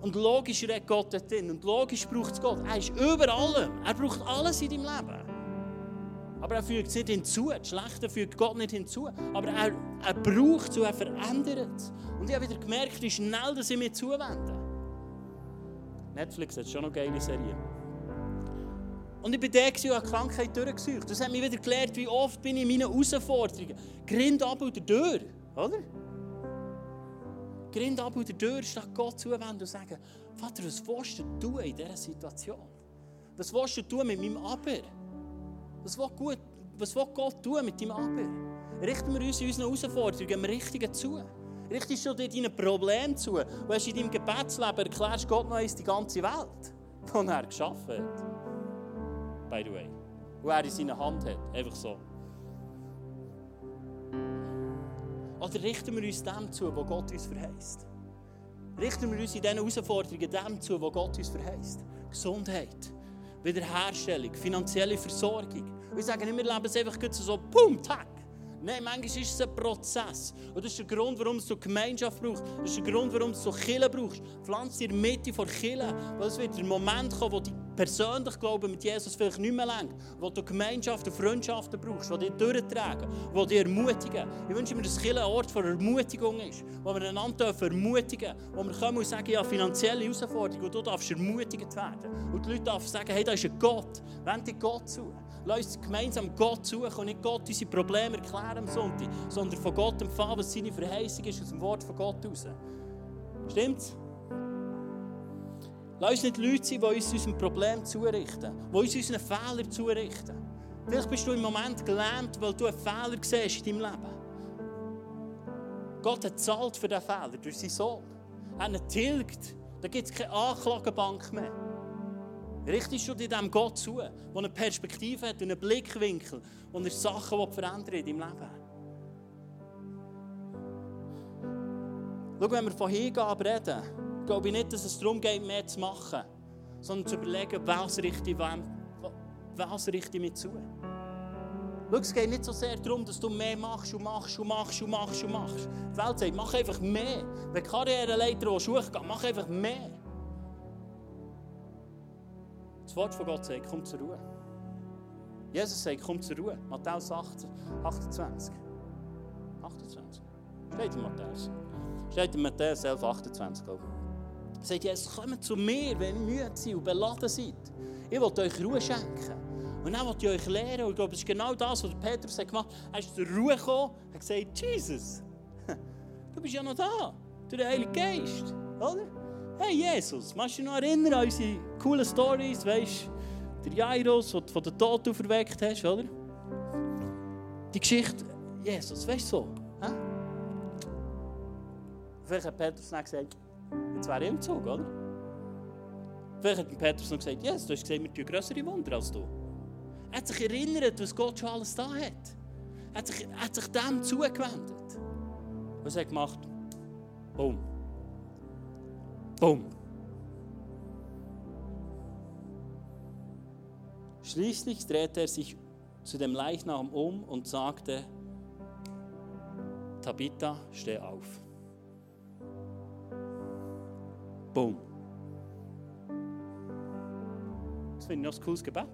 Und logisch redet Gott dort drin. Und logisch braucht es Gott. Er ist über allem. Er braucht alles in deinem Leben. Aber er fügt es nicht hinzu. Das Schlechte fügt Gott nicht hinzu. Aber er, er braucht es und er verändert es. Und ich habe wieder gemerkt, wie schnell dass ich mir zuwende. Netflix hat schon noch geile Serien. Und ich bin der und habe Krankheit durchgesucht. Das hat mich wieder gelernt, wie oft bin ich in meinen Herausforderungen. Grind ab und durch, oder? Grind ab und durch, statt Gott zuwenden und sagen, Vater, was willst du in dieser Situation? Was willst du tun mit meinem Aber? Was will, gut, was will Gott tun mit deinem Aber? Richten wir uns in unseren Herausforderungen am Richtigen zu? Richtest du dir deine Probleme zu? Und hast in deinem Gebetsleben erklärst Gott noch die ganze Welt, die er geschaffen hat by the way. Wo er in seiner Hand hat. Einfach so. Oder richten wir uns dem zu, wo Gott uns verheißt? Richten wir uns in diesen Herausforderungen dem zu, wo Gott uns verheißt? Gesundheit, Wiederherstellung, finanzielle Versorgung. Wir sagen nicht, wir leben es einfach so, pum, tack. Nein, manchmal ist es ein Prozess. Und das ist der Grund, warum du Gemeinschaft brauchst. Das ist der Grund, warum du Kille brauchst. Pflanze in der Mitte von Kille, weil es wird der Moment kommen, wo die persönlich Glauben mit Jesus vielleicht nicht mehr lenkt, wo du Gemeinschaft und Freundschaften brauchst, die dich durchtragen, die dich ermutigen. Ich wünsche mir, dass Kirche ein Ort von Ermutigung ist, wo wir einander ermutigen dürfen, wo wir kommen und sagen, ja, finanzielle Herausforderungen, und du darfst ermutigt werden. Und die Leute dürfen sagen, hey, da ist ein Gott, wende dich Gott zu. Lass uns gemeinsam Gott suchen und nicht Gott unsere Probleme erklären am Sonntag, sondern von Gott empfangen, was seine Verheißung ist, aus dem Wort von Gott raus. Stimmt's? Lass uns nicht Leute sein, die uns unserem Problem zurichten, die uns unseren Fehlern zurichten. Vielleicht bist du im Moment gelähmt, weil du einen Fehler siehst in deinem Leben. Gott hat zahlt für diesen Fehler durch seinen Sohn. Er hat ihn tilgt. Da gibt es keine Anklagebank mehr. Richtest du dir dem Gott zu, der eine Perspektive hat und einen Blickwinkel und er Sachen verändern in deinem Leben? Schau, wenn wir von Hingabe reden, glaube ich nicht, dass es darum geht, mehr zu machen, sondern zu überlegen, was richte ich, was richte ich mir zu. Schau, es geht nicht so sehr darum, dass du mehr machst und machst und machst und machst und machst. Die Welt sagt, mach einfach mehr. Wenn Karriereleiter hochgehen, mach einfach mehr. Das Wort von Gott sagt, komm zur Ruhe. Jesus sagt, komm zur Ruhe. Matthäus 28. 28. Steht in Matthäus. Steht in Matthäus 11, 28. Er sagt Jesus, kommt zu mir, wenn ihr müde seid und beladen seid. Ich will euch Ruhe schenken. Und dann will ich euch lehren. Und ich glaube, das ist genau das, was Petrus gemacht hat. Er ist zur Ruhe gekommen hat gesagt, Jesus, du bist ja noch da. Durch den Heiligen Geist. Oder? Hey Jesus, magst du dich noch erinnern an unsere coolen Stories, weißt der Jairus, den du von den Toten auferweckt hast, oder? Die Geschichte, Jesus, weißt du so? Hä? Vielleicht hat Petrus dann gesagt, jetzt wäre ich im Zug, oder? Vielleicht hat Petrus noch gesagt, Jesus, du hast gesehen, wir tun größere Wunder als du. Er hat sich erinnert, was Gott schon alles da hat. Er hat sich, hat sich dem zugewendet. Was hat er gemacht? Boom. Bumm. Schließlich drehte er sich zu dem Leichnam um und sagte, Tabitha, steh auf. Bumm. Das finde ich noch ein cooles Gebet.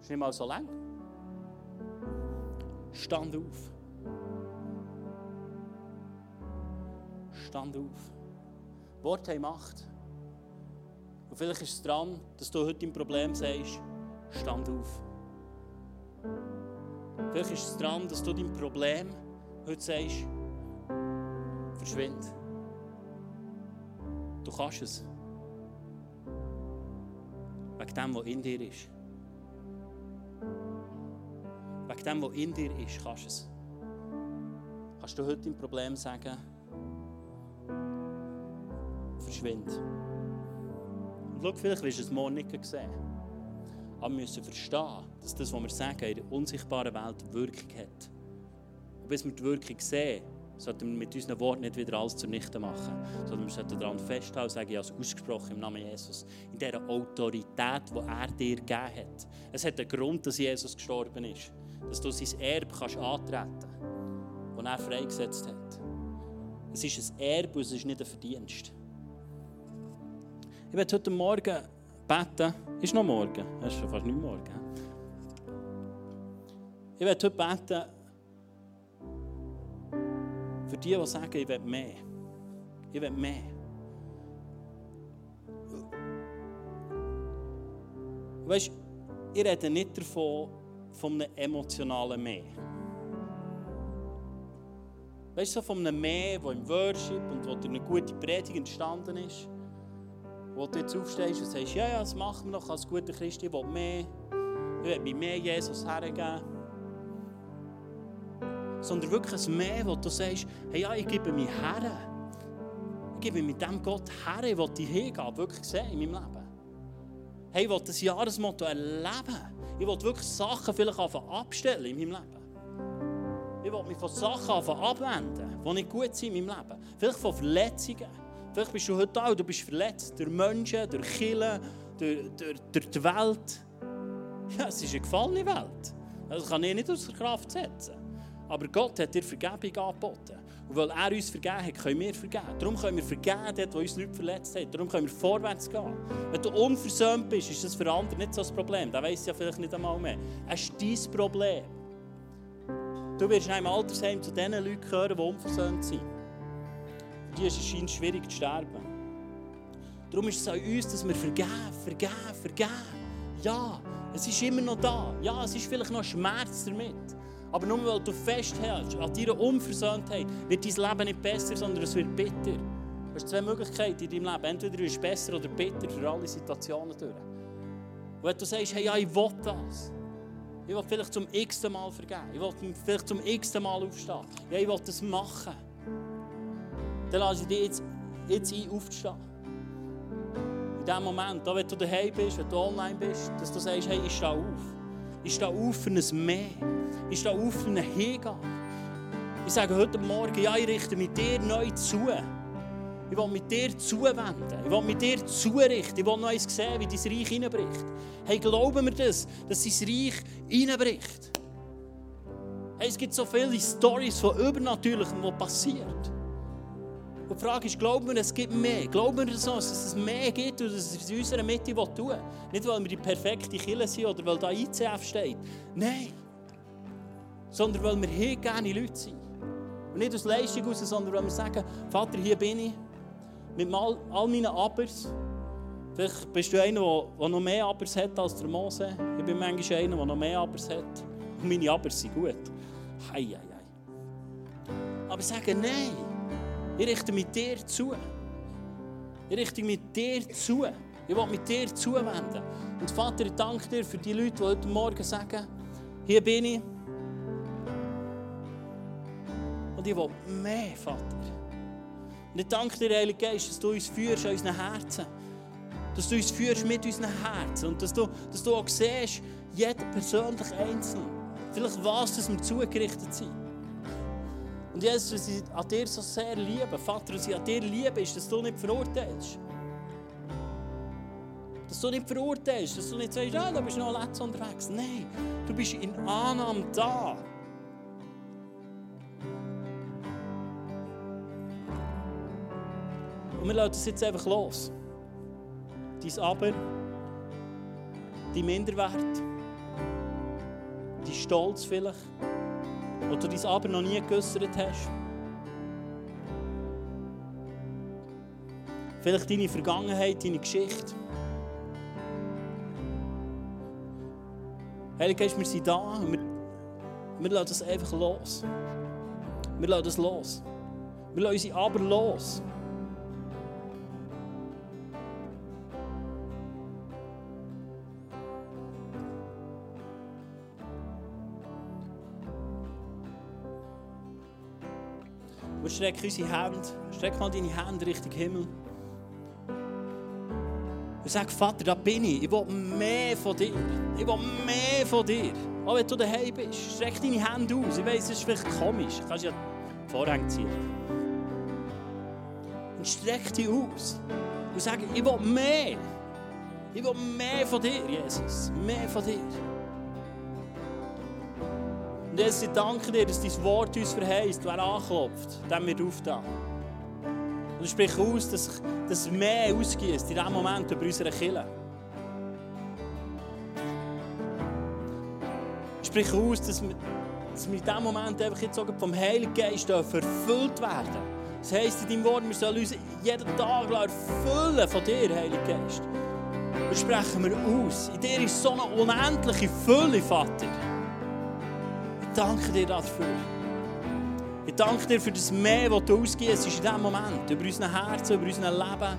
Ist nicht mal so lang. Stand auf. Stand auf. Worte haben Macht. Und vielleicht ist es dran, dass du heute dein Problem sagst, stand auf. Vielleicht ist es dran, dass du dein Problem heute sagst, verschwind. Du kannst es. Wegen dem, was in dir ist. Wegen dem, was in dir ist, kannst du es. Kannst du heute dein Problem sagen, verschwindet. Und schau, vielleicht wirst du es morgen nicht sehen. Aber wir müssen verstehen, dass das, was wir sagen, in der unsichtbaren Welt Wirkung hat. Und bis wir die Wirkung sehen, sollten wir mit unseren Worten nicht wieder alles zunichte machen, sondern wir sollten daran festhalten und sagen, habe es ausgesprochen im Namen Jesus. In dieser Autorität, die er dir gegeben hat. Es hat einen Grund, dass Jesus gestorben ist. Dass du sein Erbe kannst antreten kannst, das er freigesetzt hat. Es ist ein Erbe und es ist nicht ein Verdienst. Ich werde heute Morgen beten. Ist noch morgen? Es ist schon fast nicht morgen. Ich werde heute beten für die, die sagen, ich will mehr. Ich will mehr. Weißt du, ich rede nicht davon, von einem emotionalen Mehr. Weißt du, so von einem Mehr, das im Worship und wo durch eine gute Predigt entstanden ist wo du jetzt aufstehst und sagst, ja, ja, das machen wir noch als guter Christ, ich will mehr, ich will mir mehr Jesus hergeben. Sondern wirklich ein Mehr, wo du sagst, hey, ja, ich gebe mich her. Ich gebe mit dem Gott her, ich will die Hingabe wirklich sehen in meinem Leben. Hey, ich will das Jahresmotto erleben. Ich will wirklich Sachen vielleicht abstellen in meinem Leben. Ich will mich von Sachen abwenden, die nicht gut sind in meinem Leben. Vielleicht von Verletzungen. Vielleicht bist du heute da und du bist verletzt durch Menschen, durch Kirchen, durch, durch, durch die Welt. Ja, es ist eine gefallene Welt. Das kann ich nicht aus der Kraft setzen. Aber Gott hat dir Vergebung angeboten. Und weil er uns vergeben hat, können wir vergeben. Darum können wir vergeben, wo uns Leute verletzt haben. Darum können wir vorwärts gehen. Wenn du unversöhnt bist, ist das für andere nicht so ein Problem. Da weiss ja vielleicht nicht einmal mehr. Es ist dein Problem. Du wirst in einem Altersheim zu den Leuten gehören, die unversöhnt sind. Die ist es scheint schwierig zu sterben. Darum ist es an uns, dass wir vergeben, vergeben, vergeben. Ja, es ist immer noch da. Ja, es ist vielleicht noch Schmerz damit. Aber nur weil du festhältst an deiner Unversöhntheit, wird dein Leben nicht besser, sondern es wird bitter. Du hast zwei Möglichkeiten in deinem Leben. Entweder du bist besser oder bitter für alle Situationen durch. Und wenn du sagst, hey, ja, ich will das. Ich will vielleicht zum x-ten Mal vergeben. Ich will vielleicht zum x-ten Mal aufstehen. Ja, ich will das machen. Dann lasse ich dich jetzt, jetzt ein, aufzustehen. In dem Moment, da, wenn du daheim bist, wenn du online bist, dass du sagst, hey, ich stehe auf. Ich stehe auf für ein Mehr. Ich stehe auf für eine Hingabe. Ich sage heute Morgen, ja, ich richte mit dir neu zu. Ich will mit dir zuwenden. Ich will mit dir zurichten. Ich will noch eins sehen, wie dein Reich hineinbricht. Hey, glauben wir das, dass dein Reich hineinbricht? Hey, es gibt so viele Stories von Übernatürlichem, was passiert. Und die Frage ist, glauben wir, es gibt mehr? Glauben wir das, dass es mehr gibt und dass es in unserer Mitte tun will? Nicht, weil wir die perfekte Kille sind oder weil da ICF steht. Nein. Sondern weil wir hier gerne Leute sind. Und nicht aus Leistung heraus, sondern weil wir sagen, Vater, hier bin ich. Mit all, all meinen Abers. Vielleicht bist du einer, der noch mehr Abers hat als der Mose. Ich bin manchmal einer, der noch mehr Abers hat. Und meine Abers sind gut. Hei, hei, hei. Aber sagen, nein. Ich richte mit dir zu. Ich richte mit dir zu. Ich will mit dir zuwenden. Und Vater, ich danke dir für die Leute, die heute Morgen sagen, hier bin ich. Und ich will mehr, Vater. Und ich danke dir, Heilige Geist, dass du uns führst an unseren Herzen. Dass du uns führst mit unseren Herzen. Und dass du, dass du auch siehst, jeder persönlich einzeln. Vielleicht was, dass wir zugerichtet sind. Und Jesus, was ich an dir so sehr liebe, Vater, was ich an dir liebe, ist, dass du nicht verurteilst. Dass du nicht verurteilst, dass du nicht sagst, ja, da bist du noch letzt unterwegs. Nein, du bist in Annahme da. Und wir lassen das jetzt einfach los. Dein Aber, dein Minderwert, dein Stolz vielleicht wo du dein Aber noch nie geäussert hast. Vielleicht deine Vergangenheit, deine Geschichte. Heilige Geist, wir sind da und wir, wir lassen das einfach los. Wir lassen das los. Wir lassen unsere Aber los. Wir strecken unsere Hände, streck mal deine Hände Richtung Himmel. Und sag, Vater, da bin ich. Ich will mehr von dir. Ich will mehr von dir. Auch wenn du daheim bist, streck deine Hände aus. Ich weiss, es ist vielleicht komisch. Du kannst ja die Vorhänge ziehen. Und streck dich aus. Und sag, ich will mehr. Ich will mehr von dir, Jesus. Mehr von dir. Und Jesus, ich danke dir, dass dein Wort uns verheißt, wer anklopft, dem wird aufgetan. Und ich spreche aus, dass, dass mehr ausgießt in diesem Moment über unsere Kirche. Ich spreche aus, dass wir, dass wir in diesem Moment einfach jetzt vom Heiligen Geist erfüllt werden. Das heisst in deinem Wort, wir sollen uns jeden Tag erfüllen von dir, Heiliger Geist. Das sprechen wir aus. In dir ist so eine unendliche Fülle, Vater danke dir dafür. Ich danke dir für das Mehr, das du ausgehst in diesem Moment, über unsere Herzen, über unser Leben.